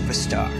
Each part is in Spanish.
superstar,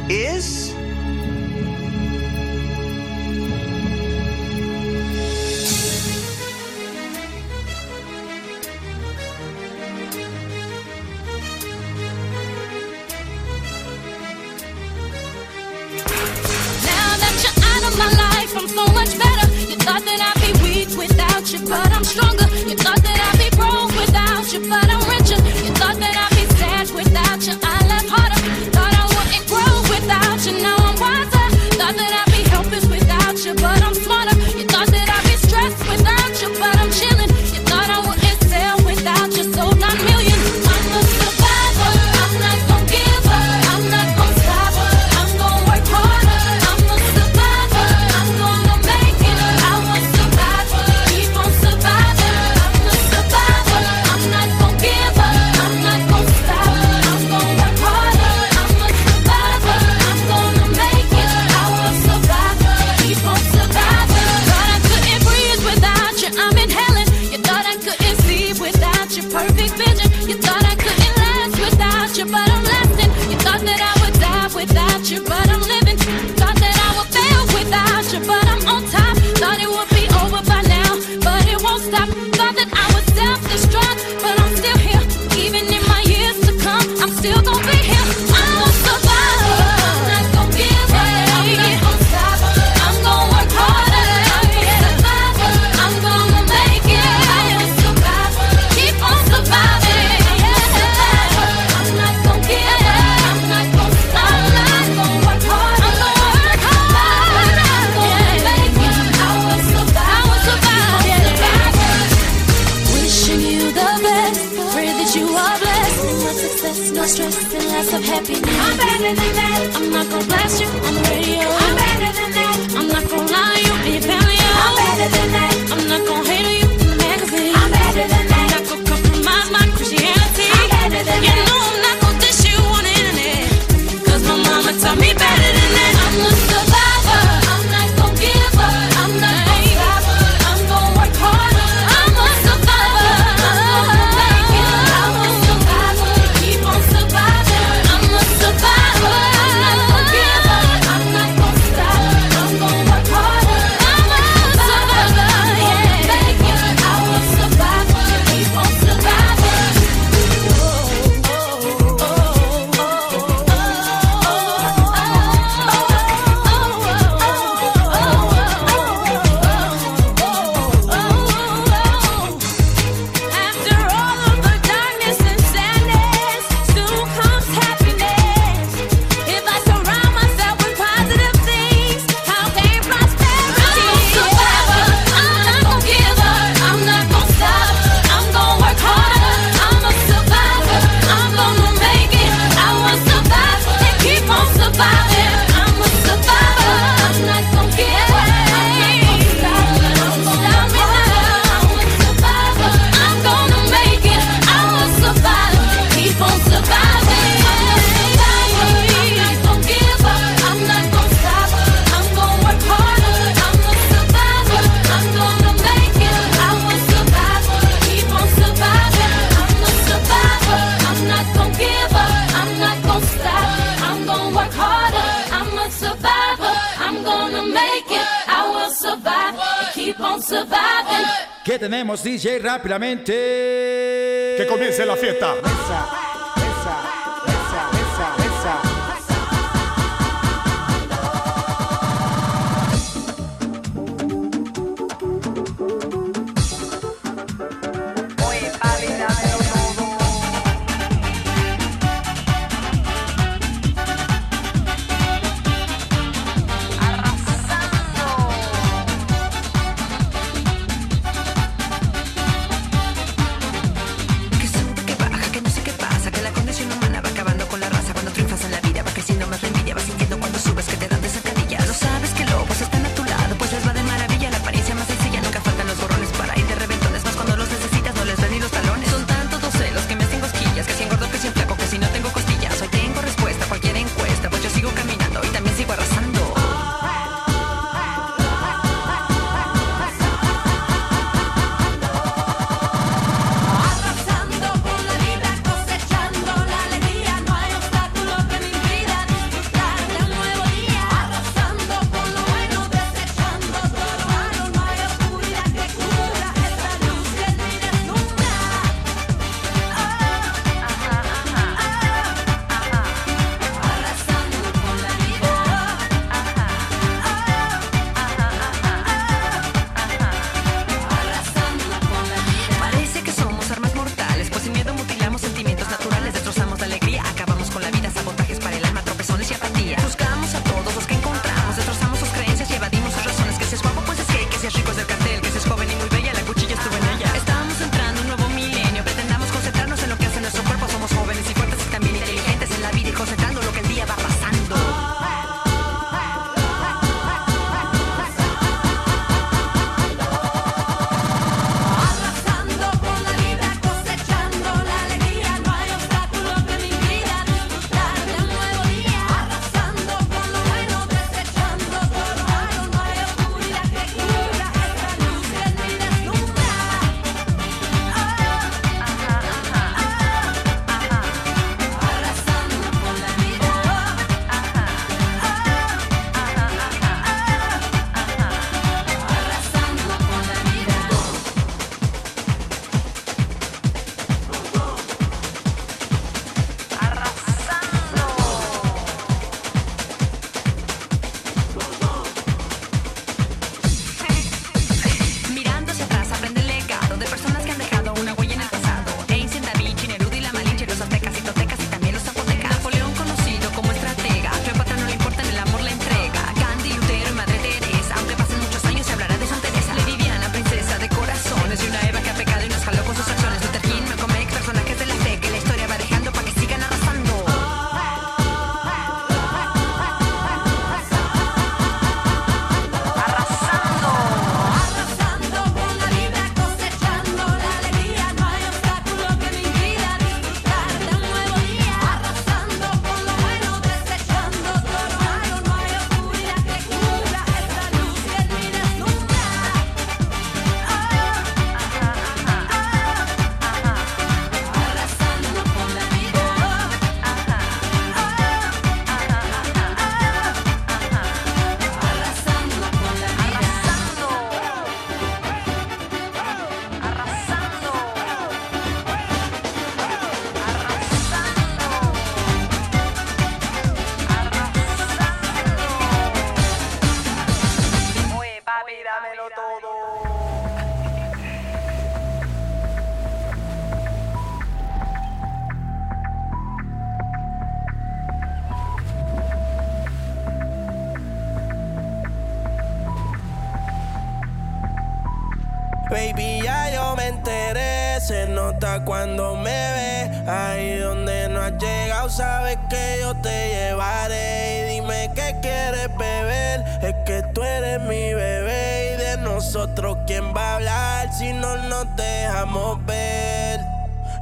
sabes que yo te llevaré. Y dime qué quieres beber, es que tú eres mi bebé. Y de nosotros, ¿quién va a hablar si no nos dejamos ver?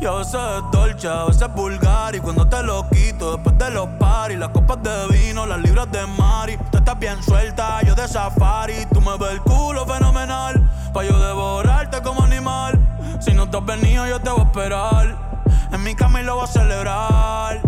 Y a veces es dolce, a veces es vulgar. Y cuando te lo quito después de los paris. Las copas de vino, las libras de mari. Tú estás bien suelta, yo de safari. Tú me ves el culo fenomenal. Pa' yo devorarte como animal. Si no te has venido yo te voy a esperar. En mi cama y lo voy a celebrar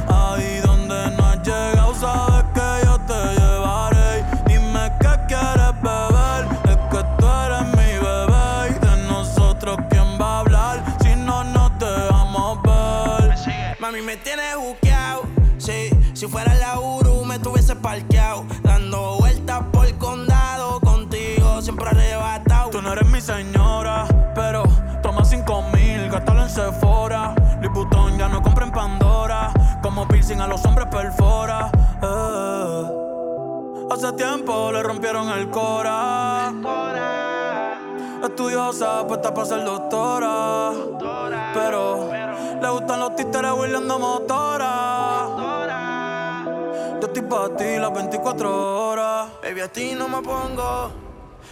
señora, pero toma cinco mil, gástalo en Sephora. Liputón ya no compra en Pandora, como piercing a los hombres perfora. Eh. Hace tiempo le rompieron el cora. Estudiosa, puesta para ser doctora. Pero le gustan los títeres huirleando motora. Yo estoy para ti las 24 horas. Baby, a ti no me pongo.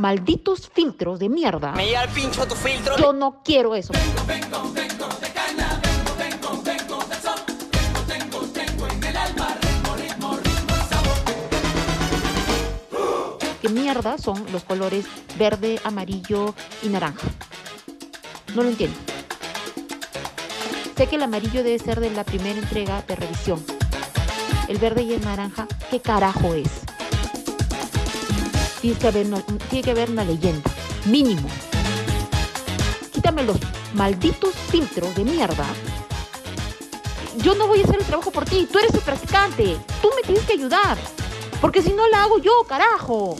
Malditos filtros de mierda. Me llega el pincho tu filtro. Yo no quiero eso. ¿Qué mierda son los colores verde, amarillo y naranja? No lo entiendo. Sé que el amarillo debe ser de la primera entrega de revisión. El verde y el naranja, ¿qué carajo es? Tiene que haber una, tiene que haber una leyenda, mínimo. Quítame los malditos filtros de mierda. Yo no voy a hacer el trabajo por ti, tú eres el practicante. Tú me tienes que ayudar. Porque si no la hago yo, carajo.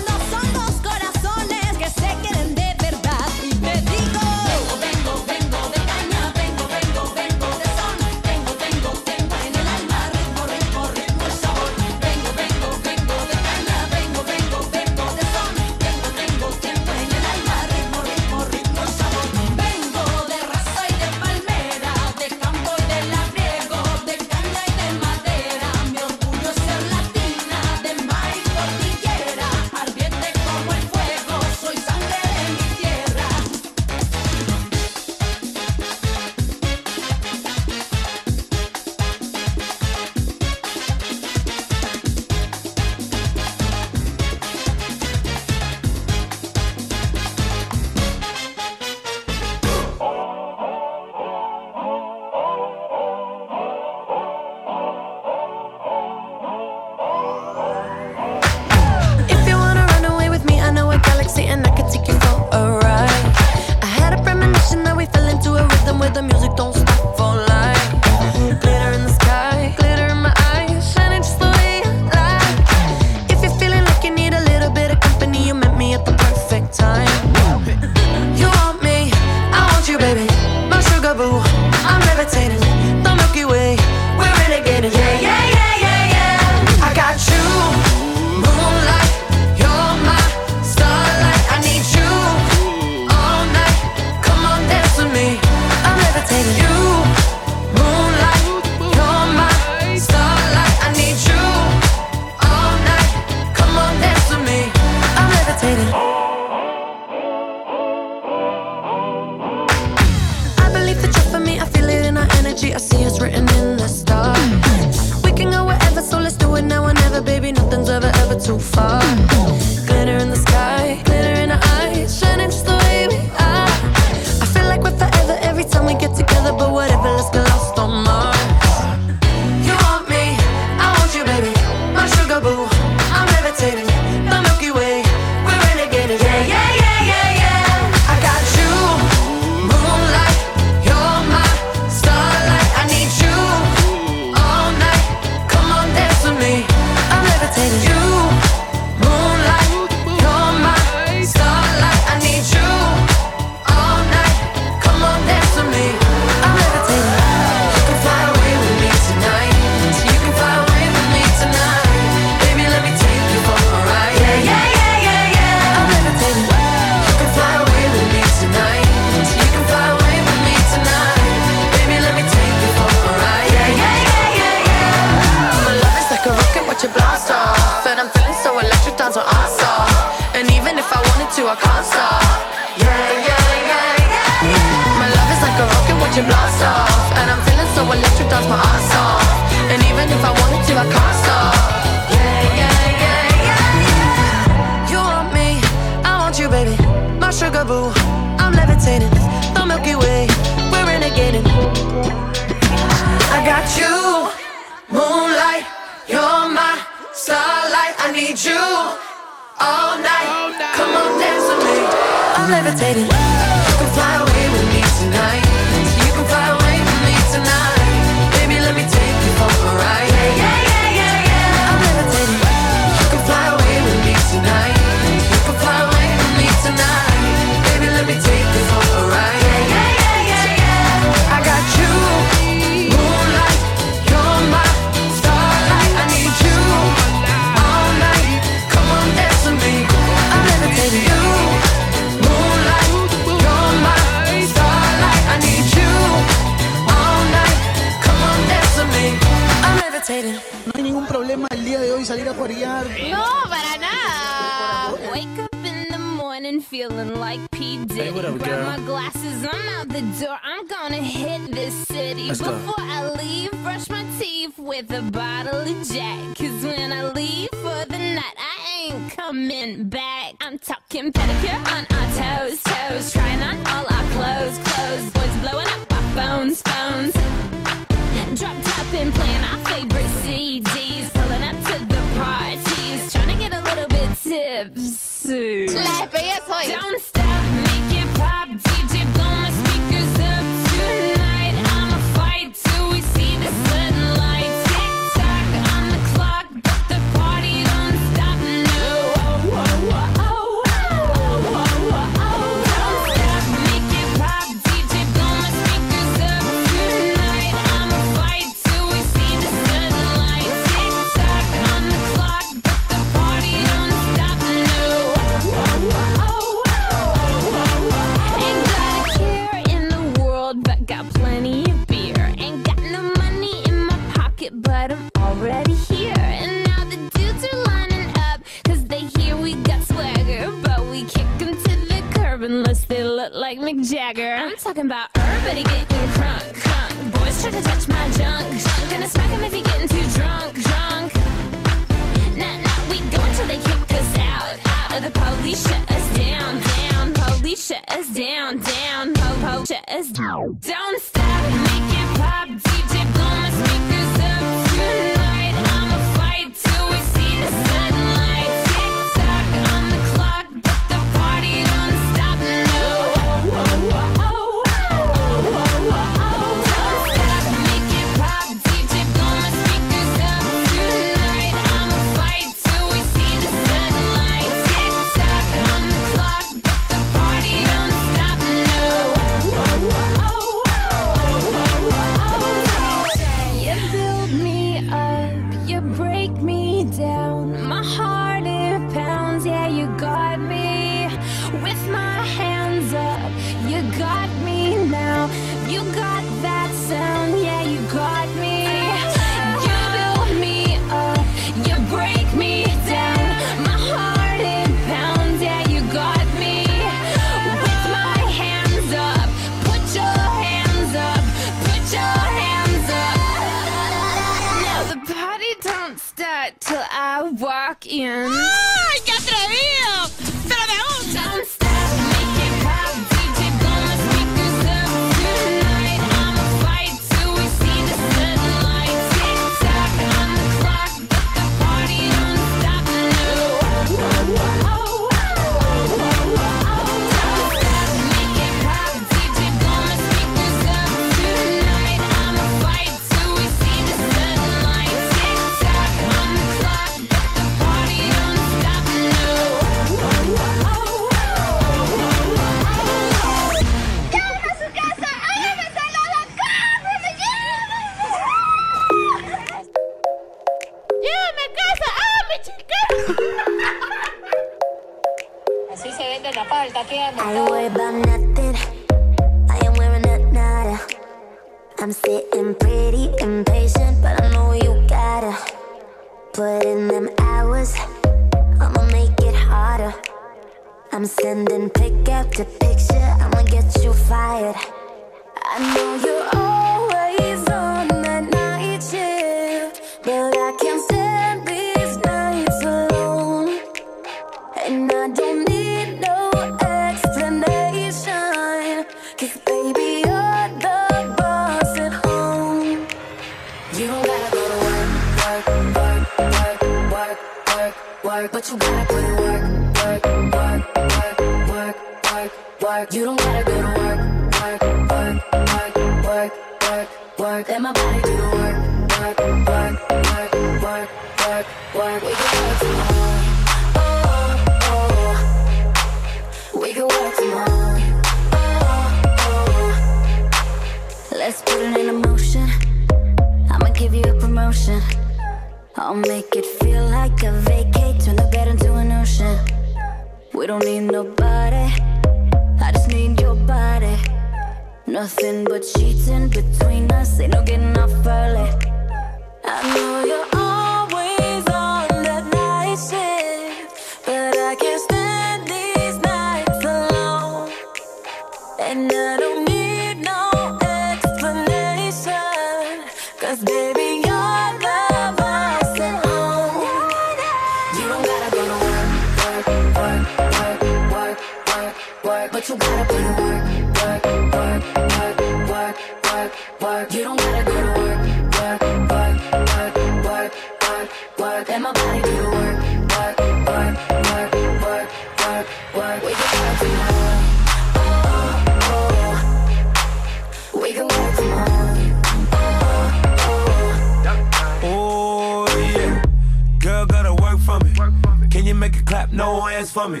Clap no hands for me.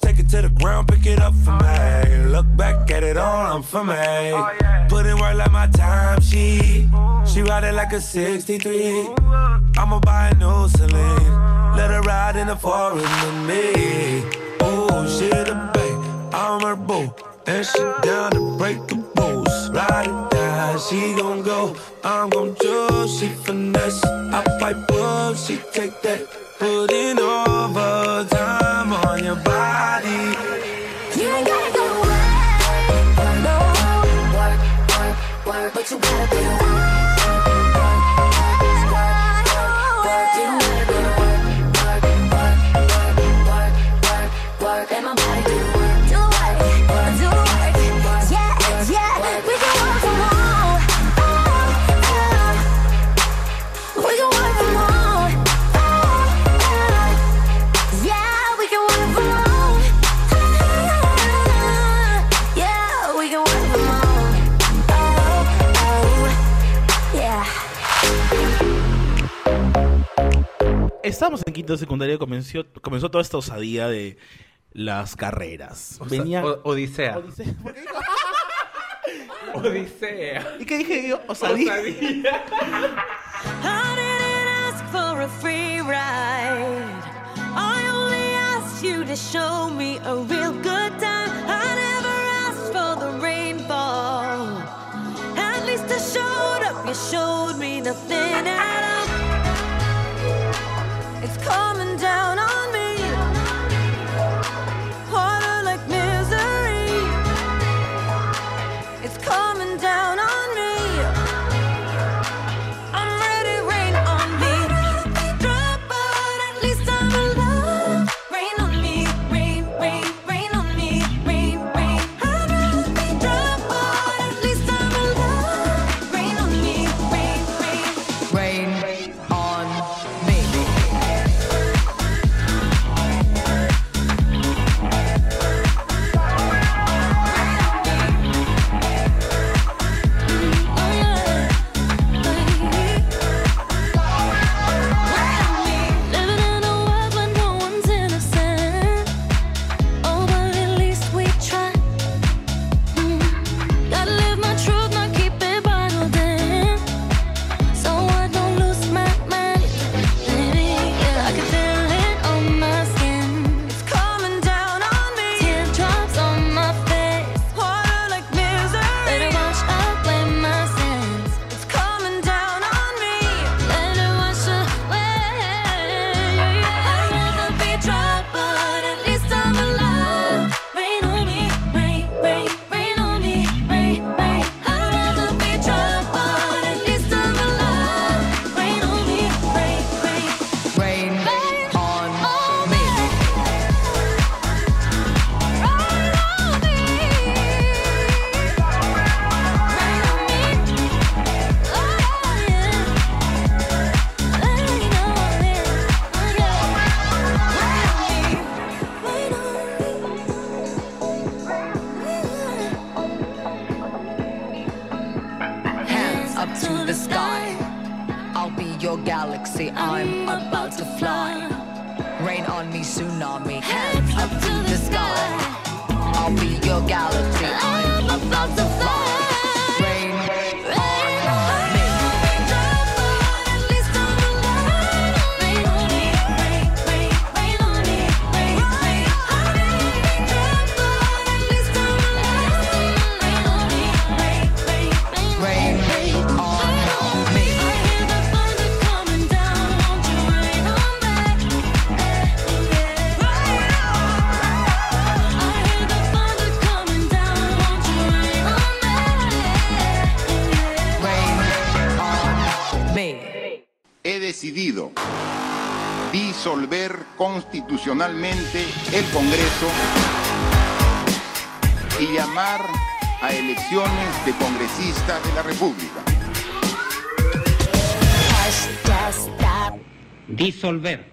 Take it to the ground, pick it up for me. Look back at it all, I'm for me. Put in work like my time, she. She ride it like a 63. I'ma buy a new Celine. Let her ride in the forest with me. Oh, she the babe, I'm her boo. And she down to break the rules. Ride it down how she gon' go. I'm gon' do. she finesse. I pipe up, she take that. Putting overtime on your body. You ain't gotta go away. No. Work, work, work, but you gotta be away. estamos en quinto de secundaria comenzó, comenzó toda esta osadía de las carreras. Osa- Venía... O- Odisea. Odisea. Odisea. ¿Y qué dije yo? Osadía. Osadía. I didn't ask for a free ride. I only asked you to show me a real good time. I never asked for the rainfall. At least I showed up. You showed me nothing at all. It's coming down on Galaxy. Constitucionalmente el Congreso y llamar a elecciones de congresistas de la República. Disolver.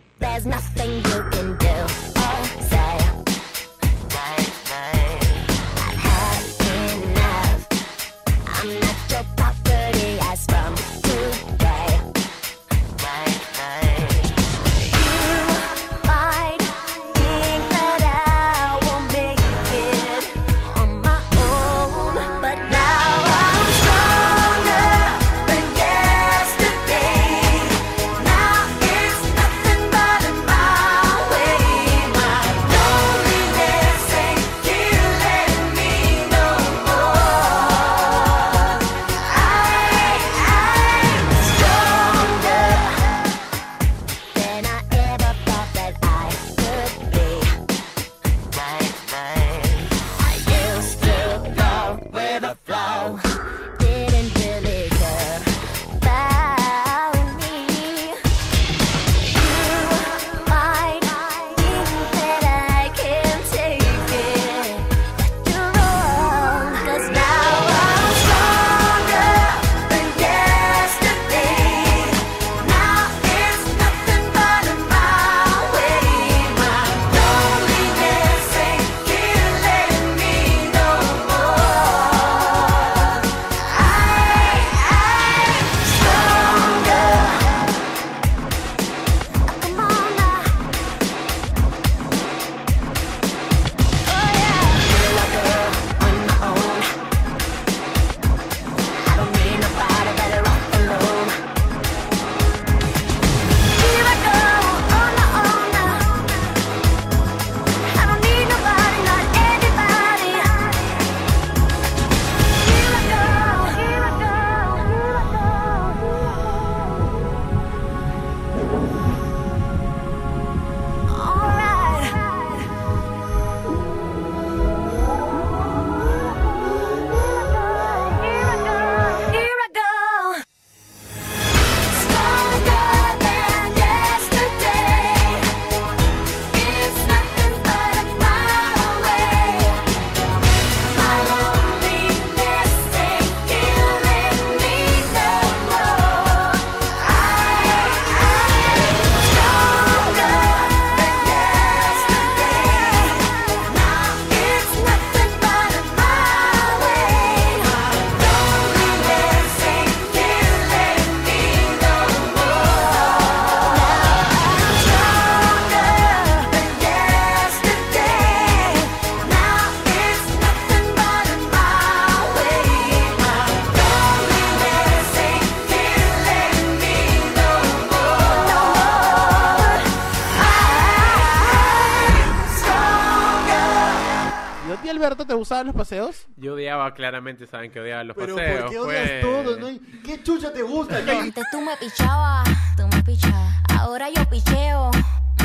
Gustaban los paseos? Yo odiaba, claramente saben que odiaba los Pero paseos. ¿por qué odias pues. todo? ¿no? ¿Qué chucha te gusta? Antes tú me pichabas, tú me pichabas. Ahora yo picheo.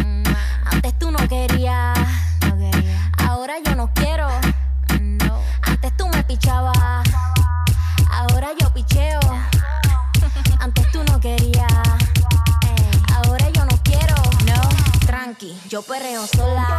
Mm, Antes tú no querías, no quería. Ahora yo no quiero. No. Antes tú me pichabas. Ahora yo picheo. Antes tú no querías. Ey, Ahora yo no quiero. No. Tranqui, yo perreo sola.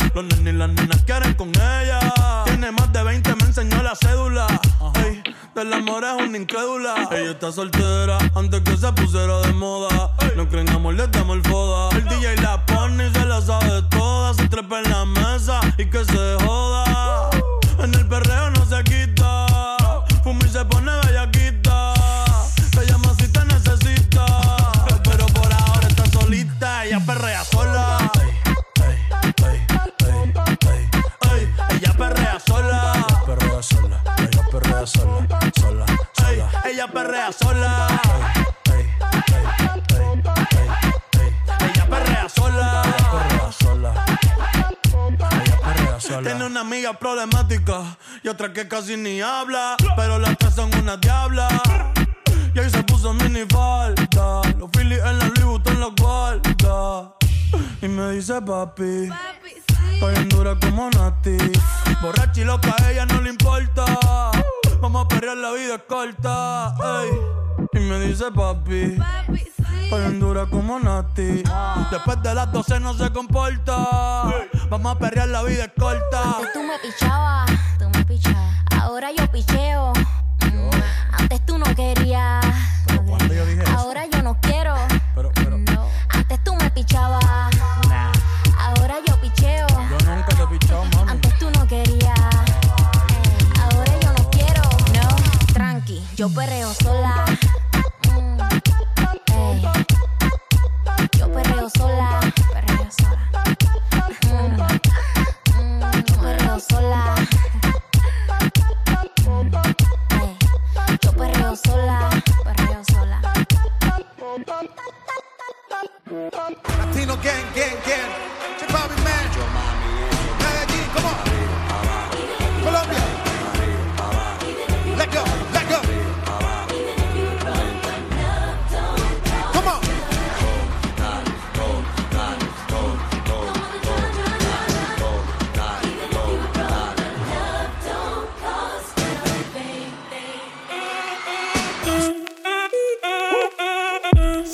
Los nenes y las nenas quieren con ella. Tiene más de 20, me enseñó la cédula. Ey, del amor es una incrédula. Ella está soltera antes que se pusiera de moda. No creen amor, le damos el foda. El DJ la pone y se la sabe toda. Se trepa en la mesa y que se joda. En el perreo no perrea sola, sola, Ey, ella perrea sola. Ella perrea sola. perrea sola. Ella perrea sola. Tiene una amiga problemática y otra que casi ni habla. Pero las tres son una diabla. Y ahí se puso mini falta. Los Phillies en la Louis Vuitton los guarda. Y me dice papi. Estoy en dura como Nati. Borracha y loca, a ella no le importa. Vamos a perrear, la vida es corta. ey. Y me dice papi. Estoy en dura como Nati. Después de las 12 no se comporta. Vamos a perrear, la vida es corta. Antes tú me pichabas, tú me pichabas. Ahora yo picheo. Mm, Antes tú no querías. Ahora yo no quiero. No. Antes tú me pichabas. Yo perreo sola. Mm. Yo perreo sola. Perreo sola. Mm, mm, yo perreo sola. Ey. Yo perreo sola. Perreo sola. Latino gang, gang, gang. Man. Medellín, come on. Colombia. Let go,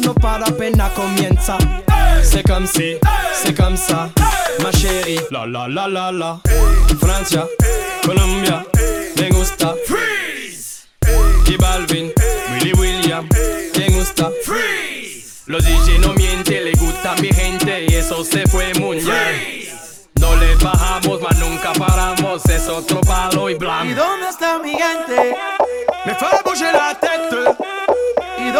No para apenas comienza. C'est comme si, c'est comme ça, ma chérie. La la la la la. Francia, Colombia, me gusta. Freeze. Y Balvin, Willy William, me gusta. Freeze. Los DJ no mienten, le gusta a mi gente y eso se fue mundial. No le bajamos, mas nunca paramos, es otro palo y ¿Y blanco. dónde está mi gente? Me tête. ¿Y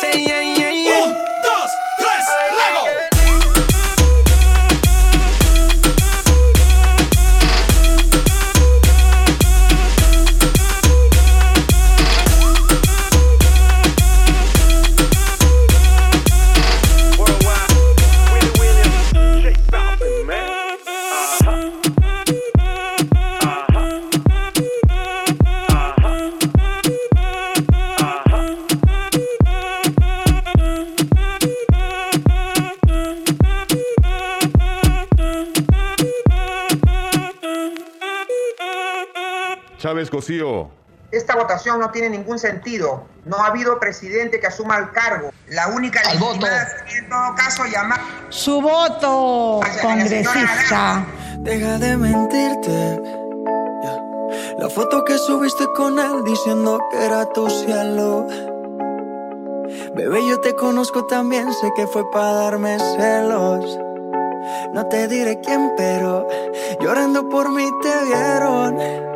Say yeah, yeah, yeah. Oh. Chávez Cosío. Esta votación no tiene ningún sentido. No ha habido presidente que asuma el cargo. La única Al voto. en todo caso llamar su voto congresista. Deja de mentirte. La foto que subiste con él diciendo que era tu cielo. Bebé, yo te conozco también, sé que fue para darme celos. No te diré quién, pero llorando por mí te vieron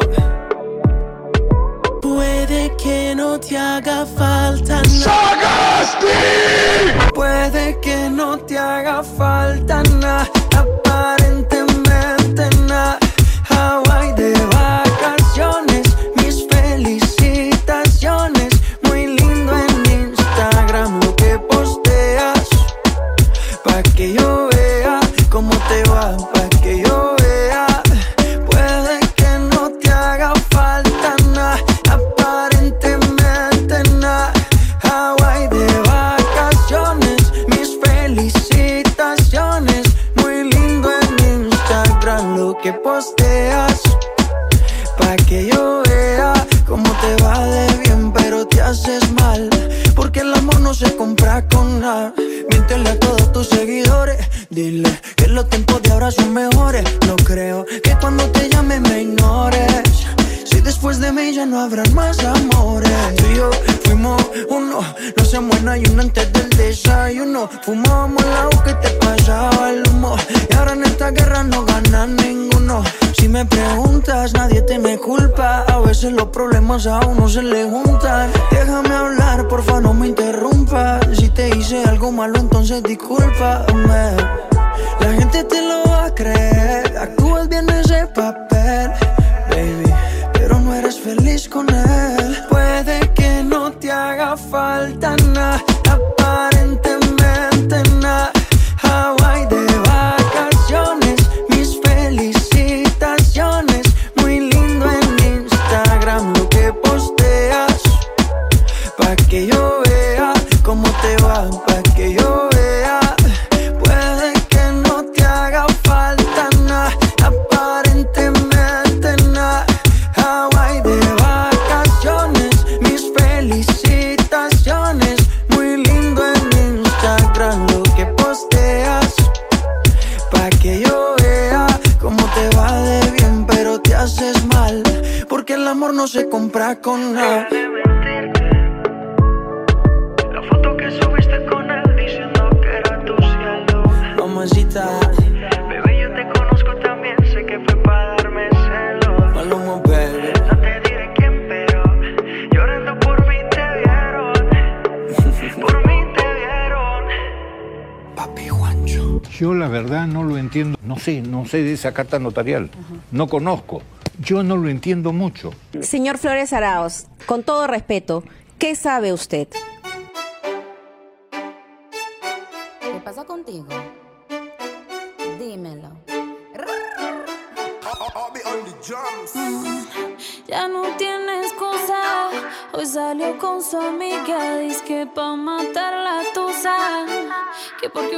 Puede que no te haga falta nada. Puede que no te haga falta nada. esa carta notarial. No conozco. Yo no lo entiendo mucho. Señor Flores Araos, con todo respeto, ¿qué sabe usted? ¿Qué pasa contigo? Dímelo. Ya no tiene excusa. Hoy salió con su amiga. Dice que pa' matar la tusa. Que porque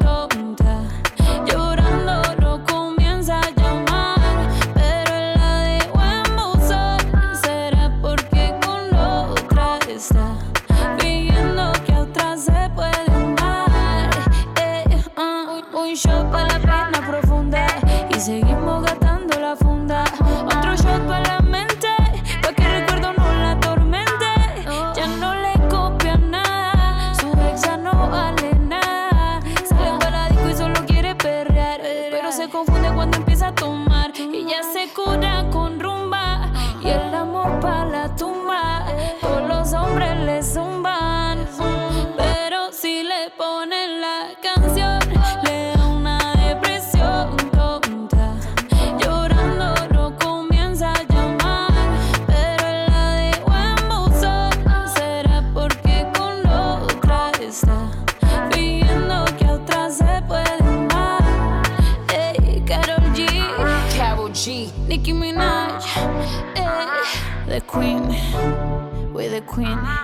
take it more Queenie.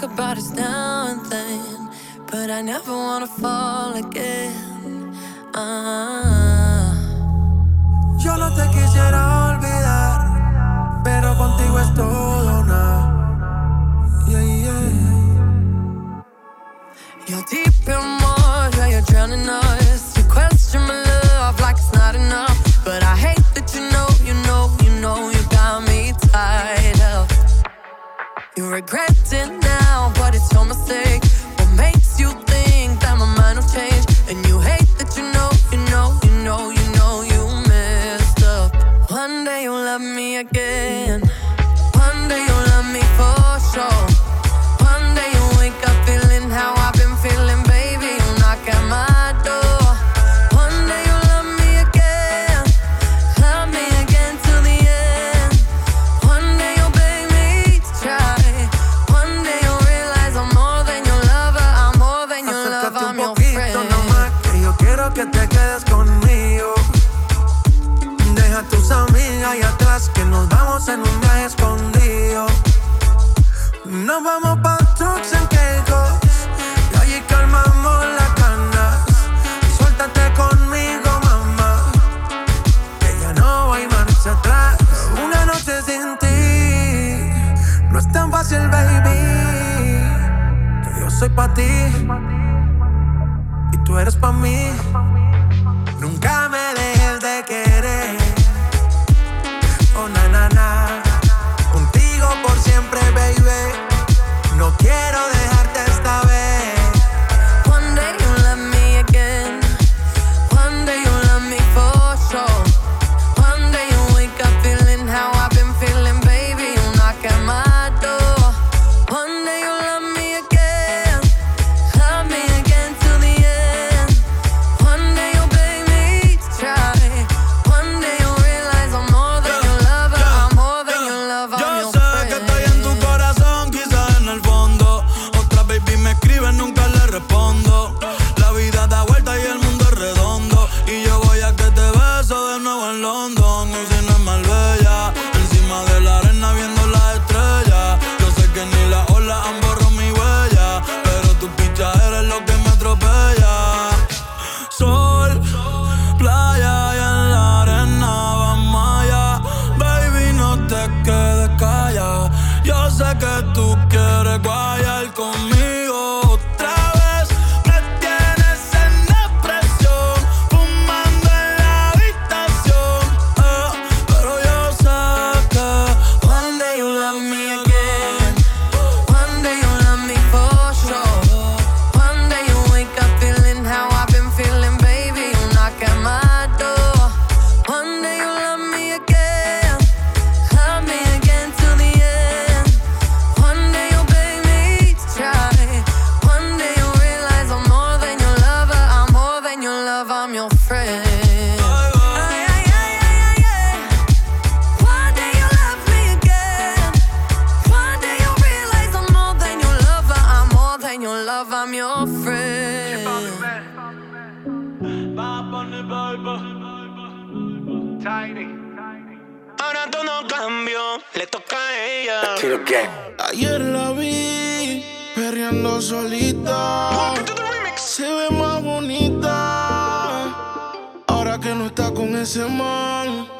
think about us now and then, but I never wanna fall again. Ah. Yo no te quisiera olvidar, pero contigo es todo nada. Yeah, yeah. You're deep in water, you're drowning us. You question my love like it's not enough, but I hate that you know, you know, you know, you got me tied up. You're regretting soy para ti y tú eres para mí. Ahora todo cambió, le toca a ella. Ayer la vi perreando solita. Se ve más bonita. Ahora que no está con ese man.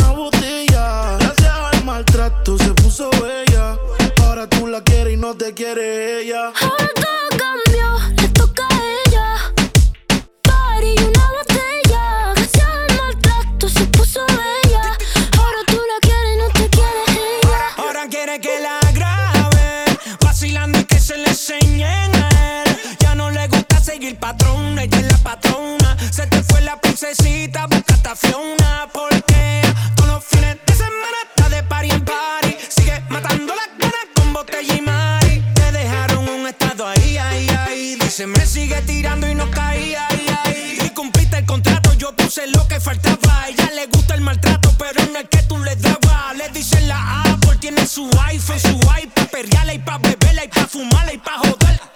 no te quiere ella. Ahora todo cambió, le toca a ella. Party y una botella. Gracias al maltrato se puso bella. Ahora tú la quieres y no te quiere ella. Ahora quiere que la grabe, vacilando y que se le enseñen a él. Ya no le gusta seguir patrón, ella es la patrona. Se te fue la princesita, busca a Fiona. Porque puse lo que faltaba. Ella le gusta el maltrato, pero en el que tú le dabas. Le dicen la Apple, tiene su iPhone, su iPad, perreala y pa' beberla y pa' fumarla y pa' joder.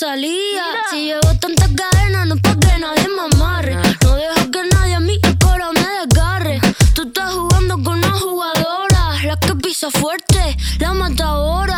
Rosalía. Si llevo tantas cadenas, no es pa' que nadie me amarre. No dejo que nadie a mí el cora me desgarre. Tú estás jugando con una jugadora, la que pisa fuerte, la matadora.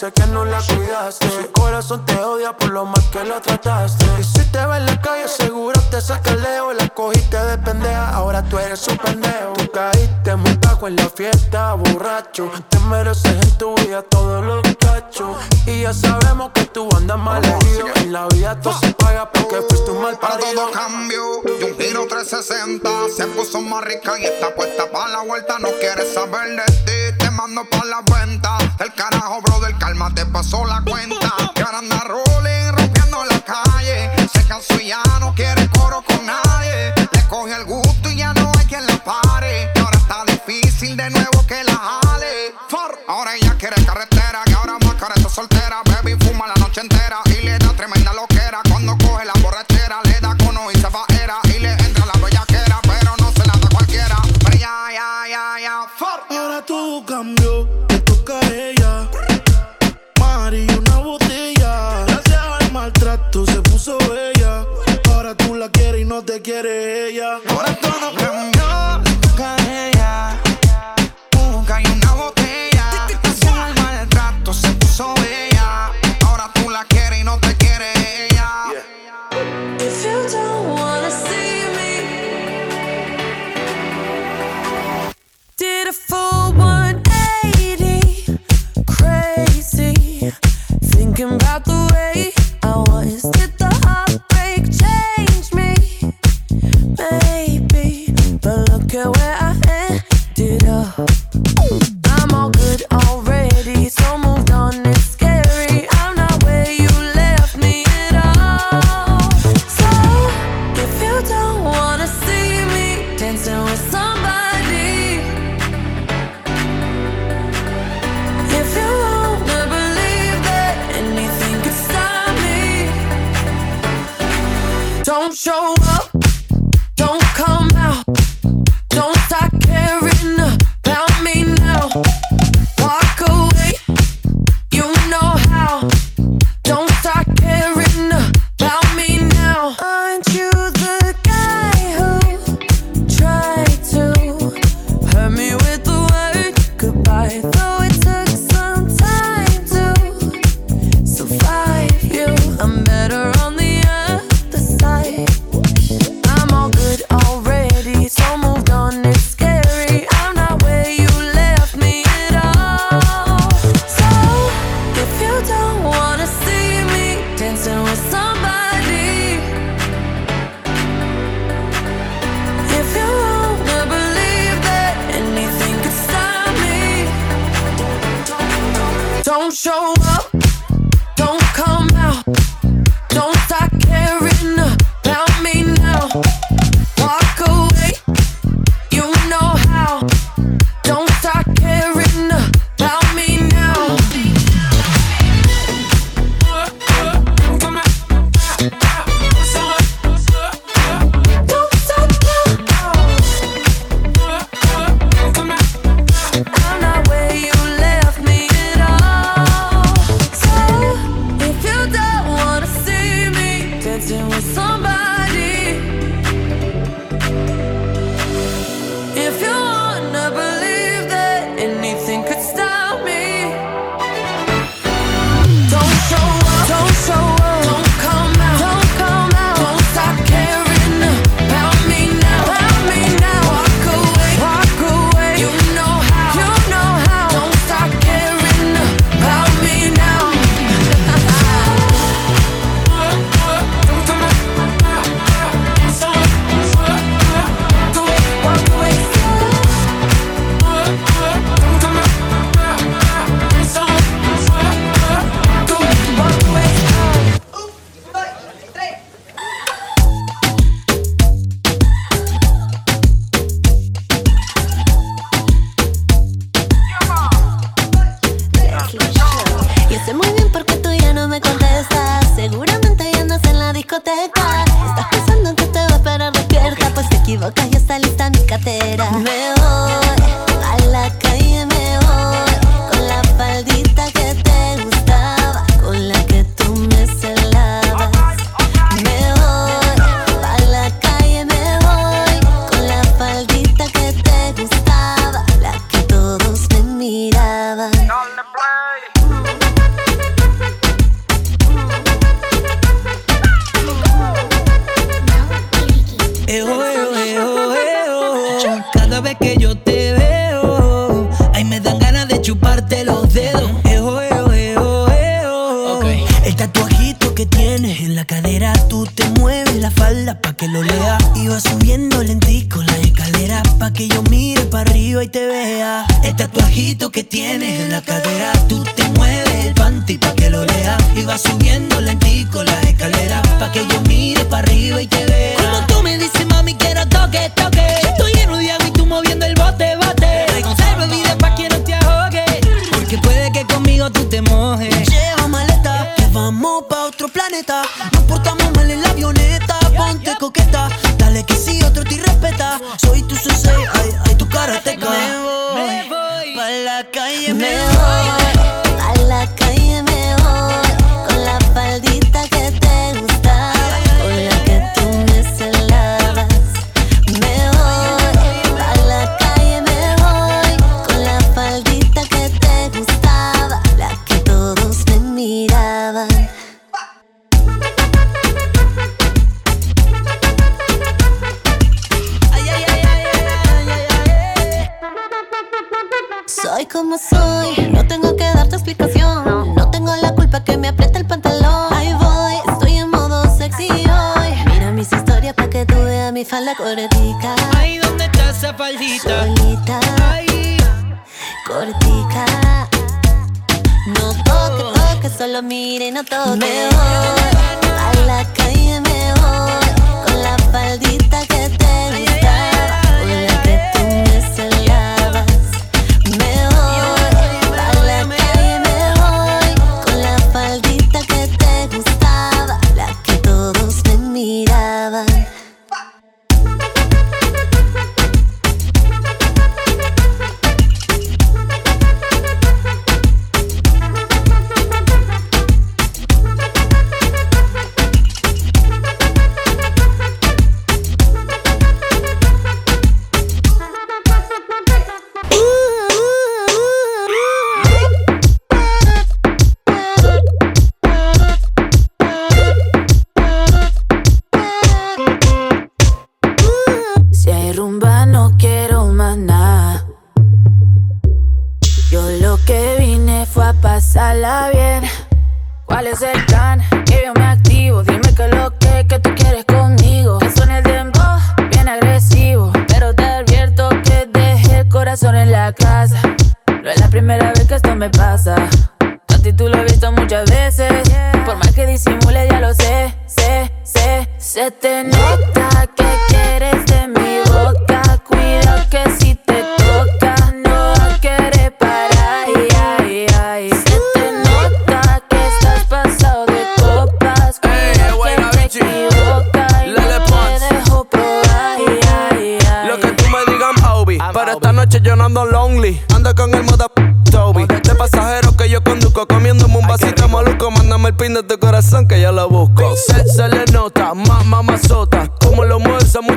Dice que no la cuidaste. Su corazón te odia por lo mal que lo trataste. Y si te ve en la calle, seguro te saca el leo. La cogiste de pendeja, ahora tú eres un pendejo. Tú caíste muy en la fiesta, borracho. Te mereces en tu vida todos los cachos. Y ya sabemos que tú andas mal herido. En la vida todo se paga porque fuiste un mal Para todo cambio, y un giro 360 Se puso más rica y está puesta para la vuelta. No quiere saber de ti, te mando pa' la venta. El carajo, brother, calma, te pasó la cuenta. Que ahora anda rolling, rompiendo la calle. Se cansó y ya no quiere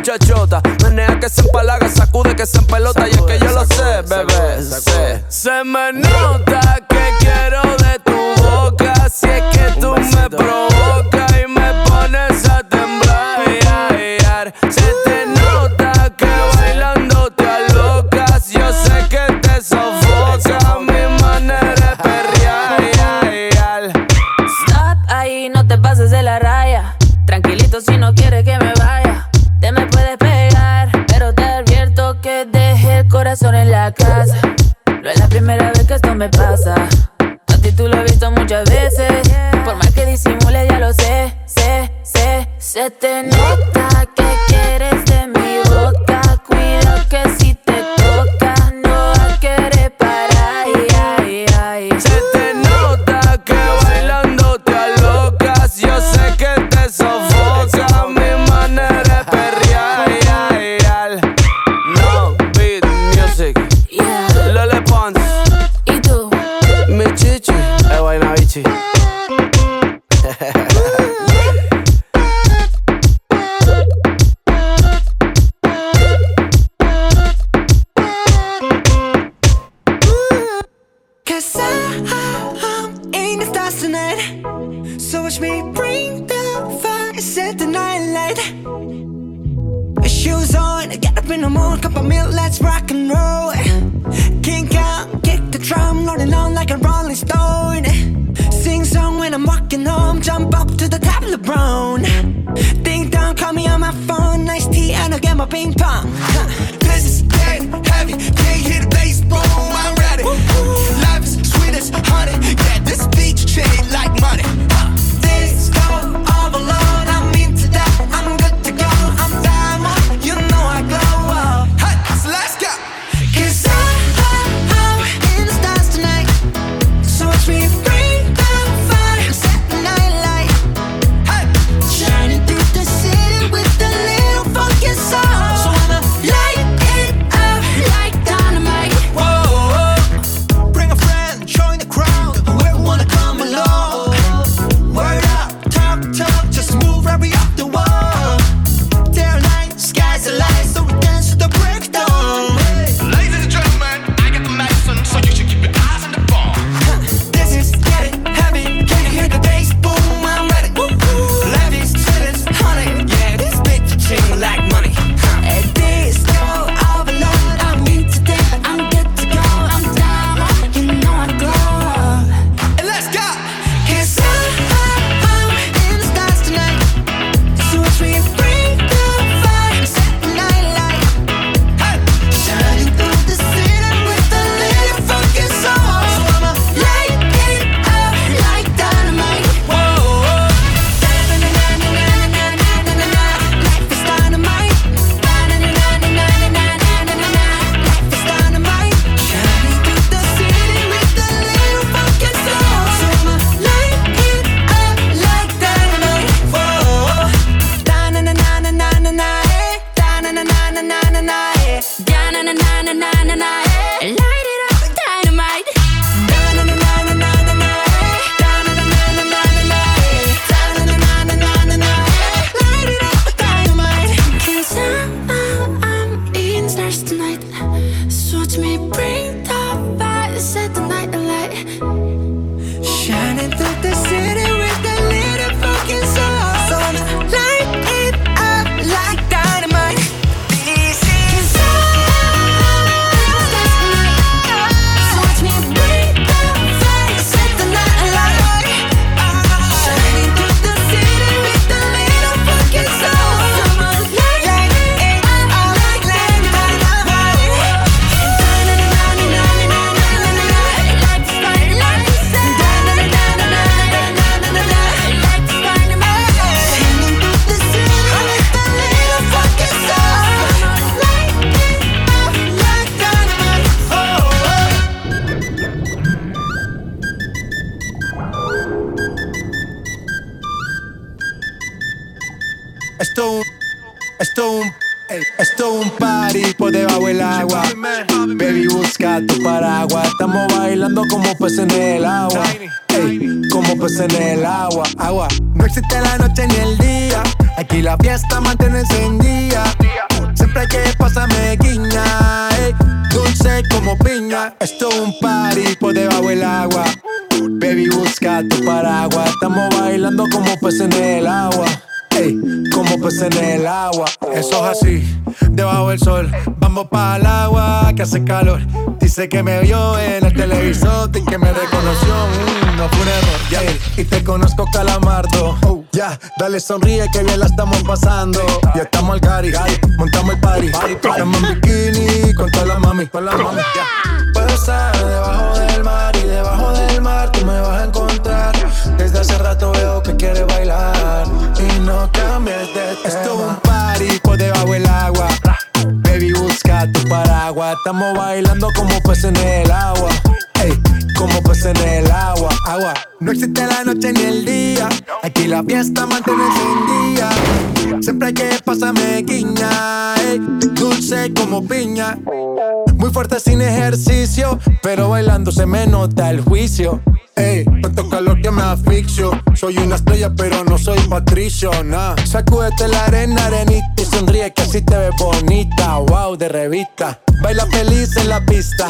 muchachota. Menea que se empalaga, sacude que se empelota. Y es que yo lo sé, bebé. Sacude, se me nota. Calor. Dice que me vio en el televisor y que me reconoció. Mm, no fue un error. Y te conozco, calamardo. Oh, ya, dale sonríe que bien la estamos pasando. Ya estamos al gari, montamos el party. Estamos en bikini con toda la mami, con la mami. ya. Puedo estar debajo del mar y debajo del mar tú me vas a encontrar. Desde hace rato veo que quieres bailar y no cambies de tema. Paraguas. Estamos bailando como peces en el agua. Ey, como peces en el agua. Agua. No existe la noche ni el día. Aquí la fiesta mantiene encendida. Siempre hay que pasarme guiña. ey, dulce como piña. Muy fuerte sin ejercicio, pero bailando se me nota el juicio. Ey, tanto calor que me asfixio. Soy una estrella, pero no soy patricio, nah. Sacúdete la arena, arenita y sonríe que así te ves bonita. Wow, de revista. Baila feliz en la pista.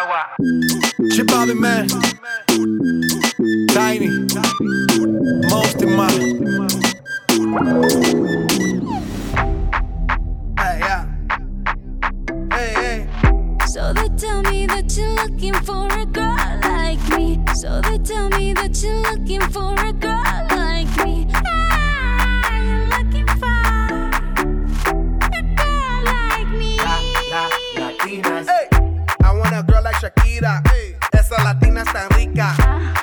Chip Bobby Man, Tiny, Most in my. Hey, yeah. Hey, hey. So they tell me that you're looking for a girl like me. So they tell me that you're looking for a girl like me. Ah, like Shakira. Esa latina está rica.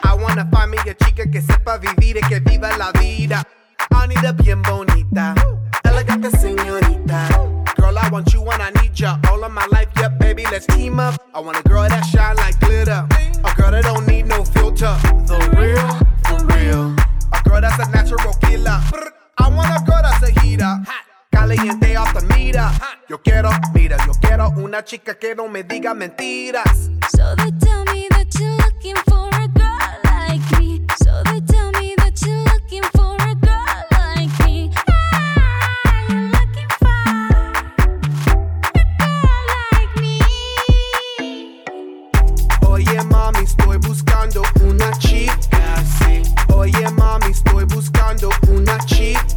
I wanna find me a chica que sepa vivir y que viva la vida. Anita bien bonita. Elegante señorita. Girl, I want you when I need ya. All of my life, yeah, baby, let's team up. I want a girl that shine like glitter. A girl that don't need no filter. The real, for real. A girl that's a natural killer. I want a girl that's a heater. Caliente off the mira. Yo quiero, mira, yo quiero una chica que no me diga mentiras. So they tell me that you're looking for a girl like me. So they tell me that you're looking for a girl like me. Ah, you're looking for a girl like me. Oye mami, estoy buscando una chica, sí. Oye mami, estoy buscando una chica,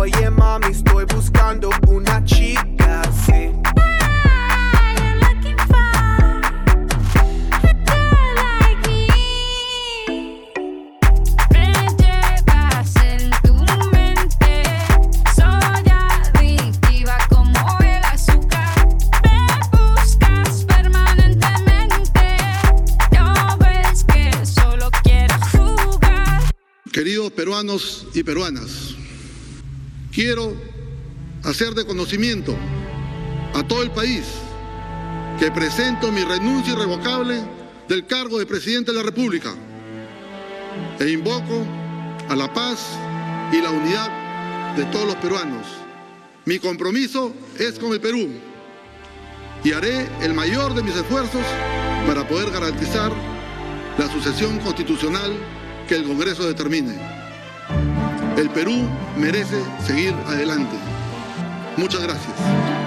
Oye mami, estoy buscando una chica así. Queridos peruanos y peruanas, quiero hacer de conocimiento a todo el país que presento mi renuncia irrevocable del cargo de presidente de la República e invoco a la paz y la unidad de todos los peruanos. Mi compromiso es con el Perú y haré el mayor de mis esfuerzos para poder garantizar la sucesión constitucional que el Congreso determine. El Perú merece seguir adelante. Muchas gracias.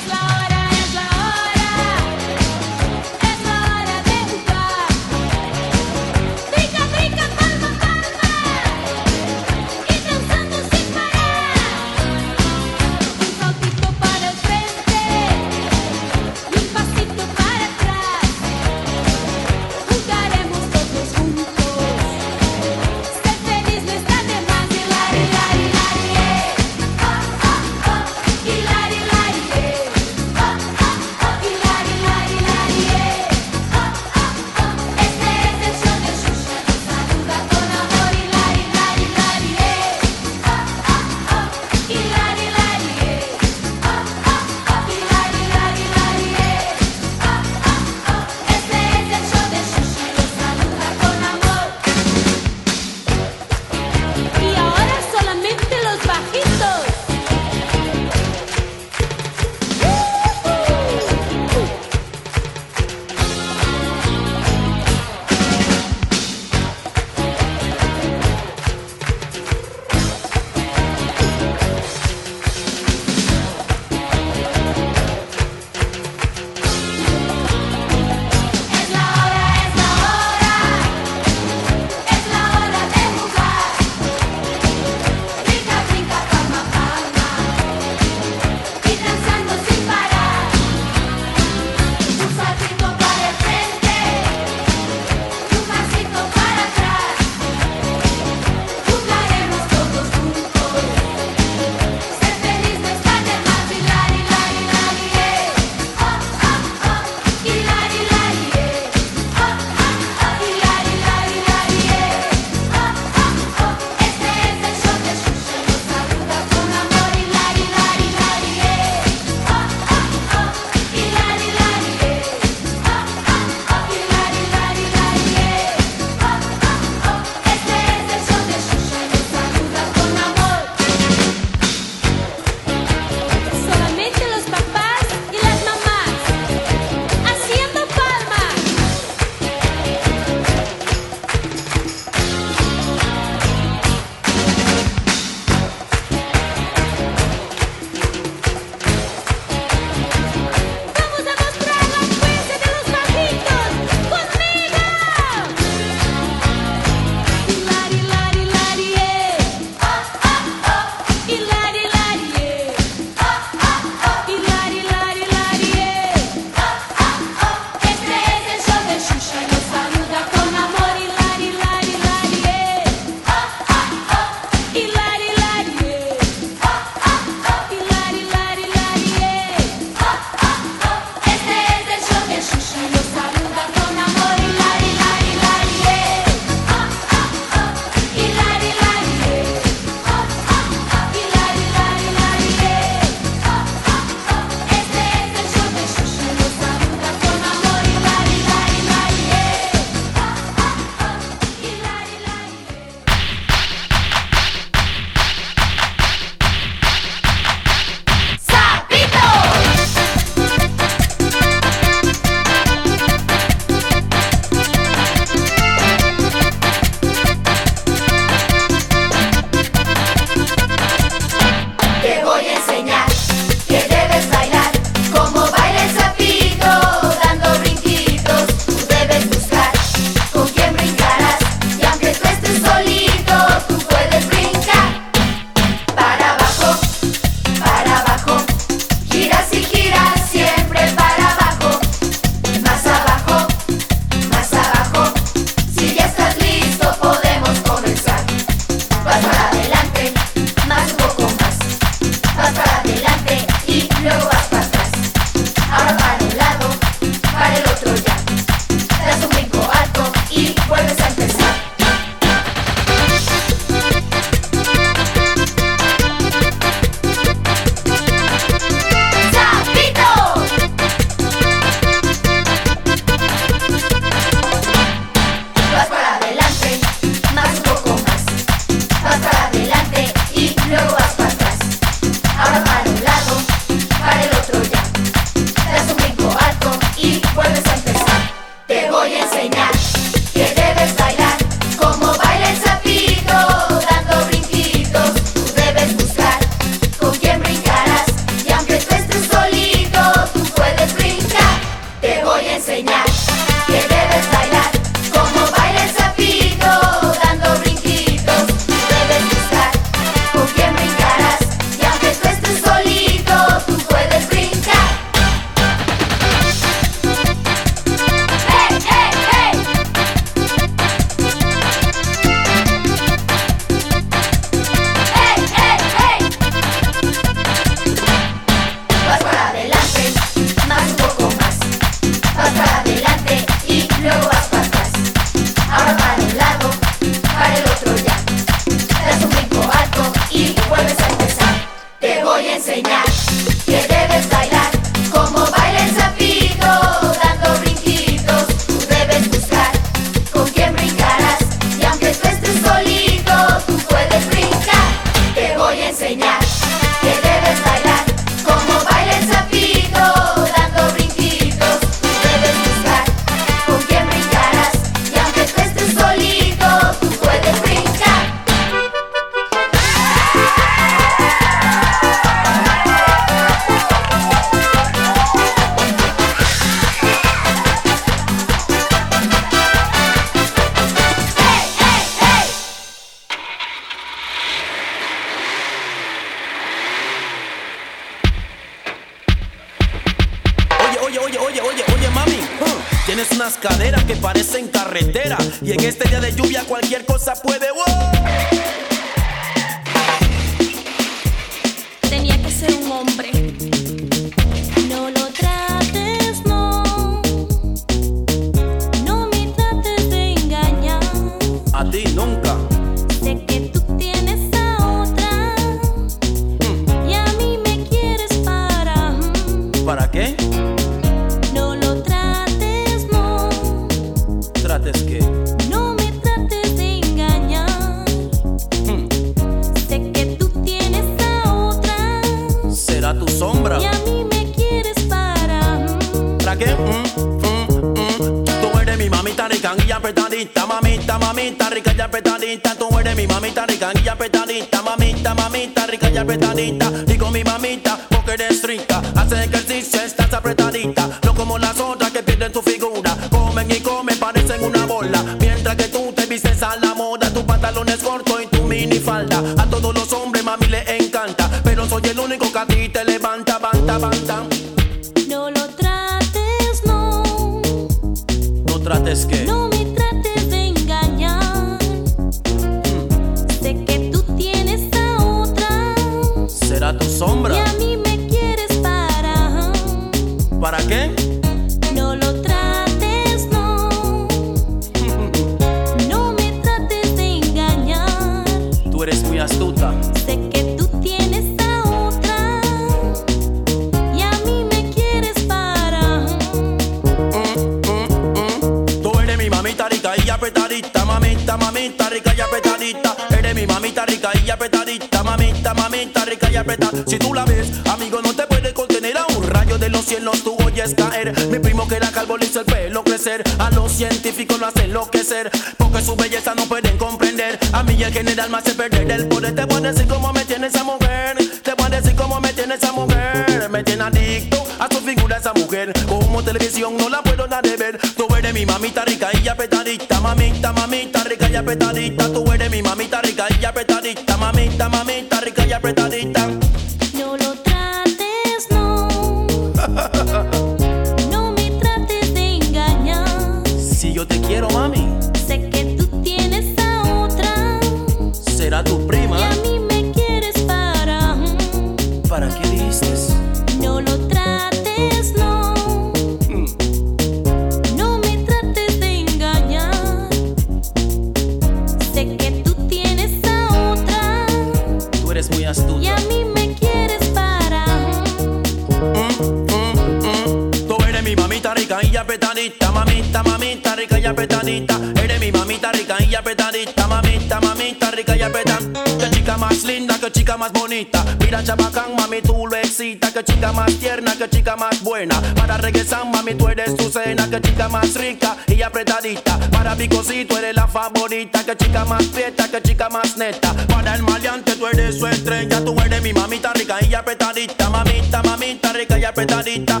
y apretadita. Eres mi mamita rica y apretadita. Mamita, mamita rica y apretadita. Que chica más linda, que chica más bonita. Mira, chabacán, mami, tú lo. Que chica más tierna, que chica más buena. Para regresar, mami, tú eres tu cena. Que chica más rica y apretadita. Para picocito, eres la favorita. Que chica más prieta, que chica más neta. Para el maleante, tú eres su estrella. Tú eres mi mamita rica y apretadita. Mamita, mamita rica y apretadita.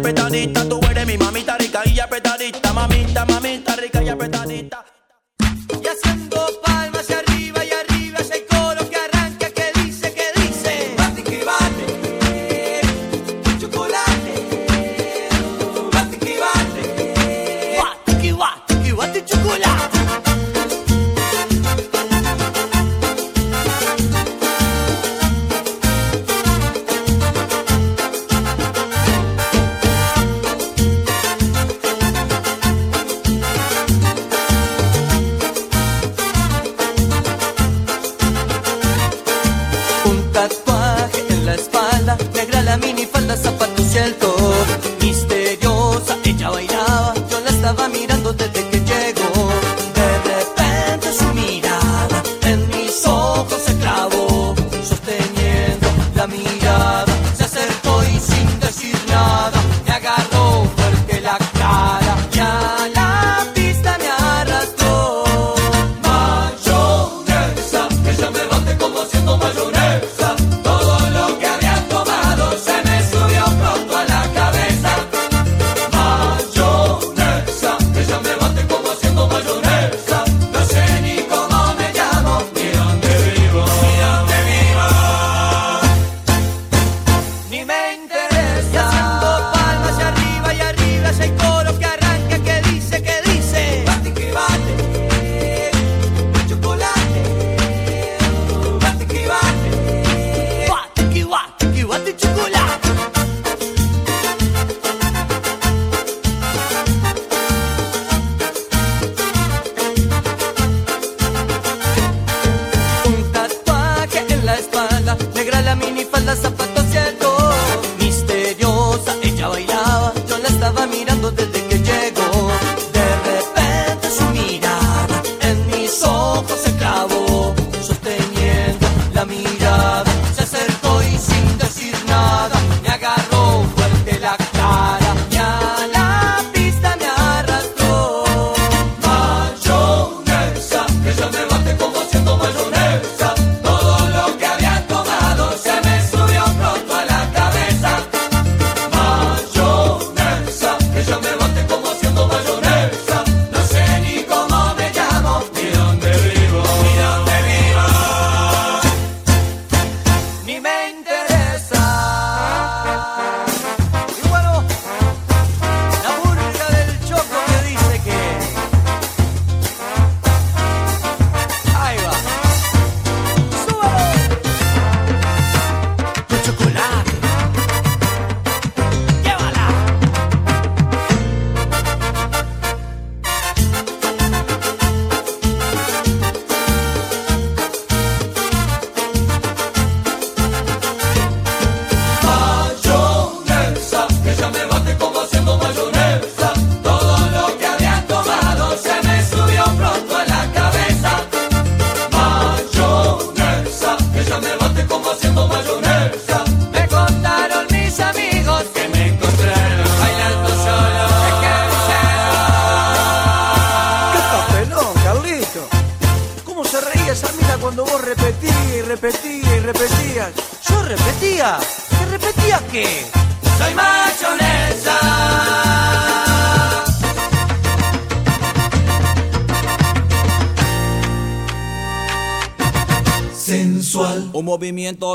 apretadita, tú eres mi mamita rica y apretadita.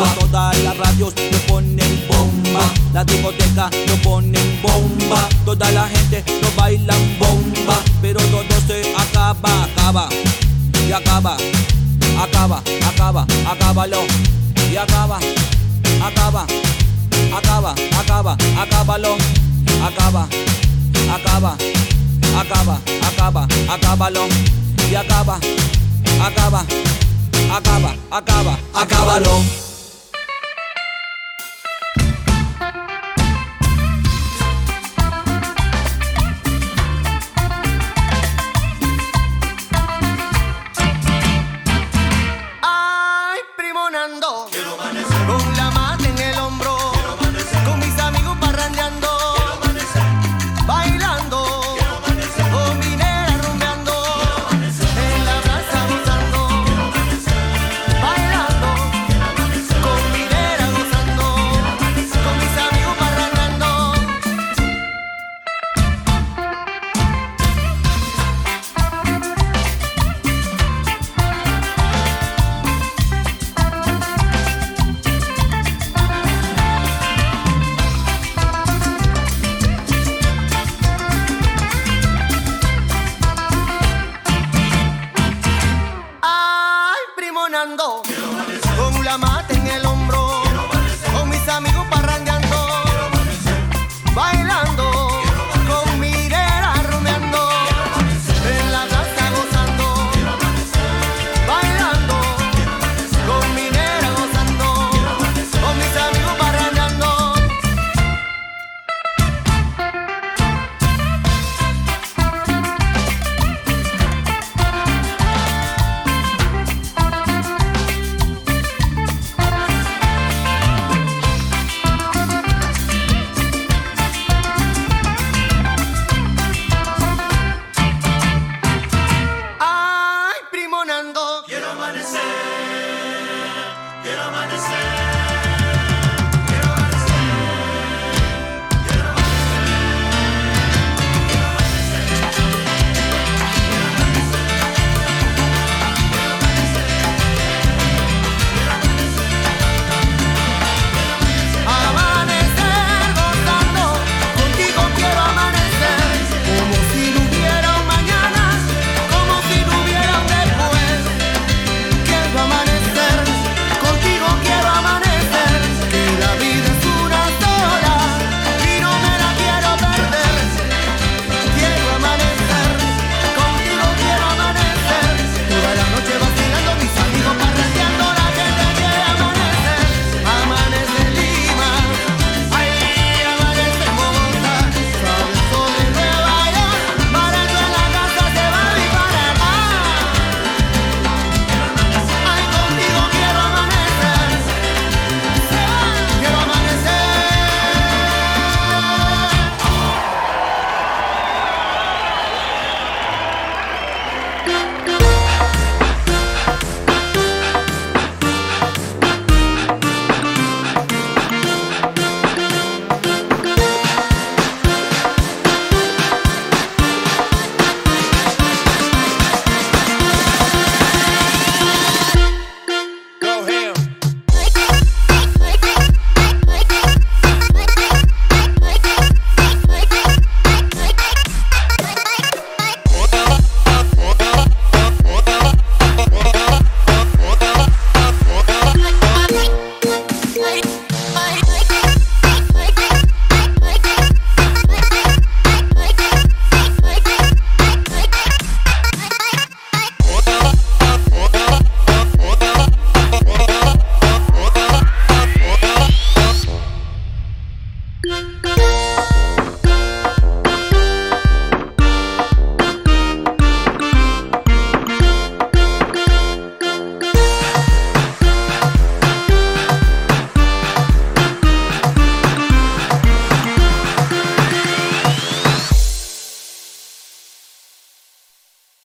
bomba. Todas las radios lo ponen bomba. La discoteca lo ponen bomba. Toda la gente lo bailan bomba. Pero todo se acaba, acaba. Y acaba, acaba, acaba, acábalo. Y acaba acaba, acaba, acaba, acábalo, acaba, acaba, acaba, acaba, acábalo y acaba, acaba, acaba, acaba, acábalo.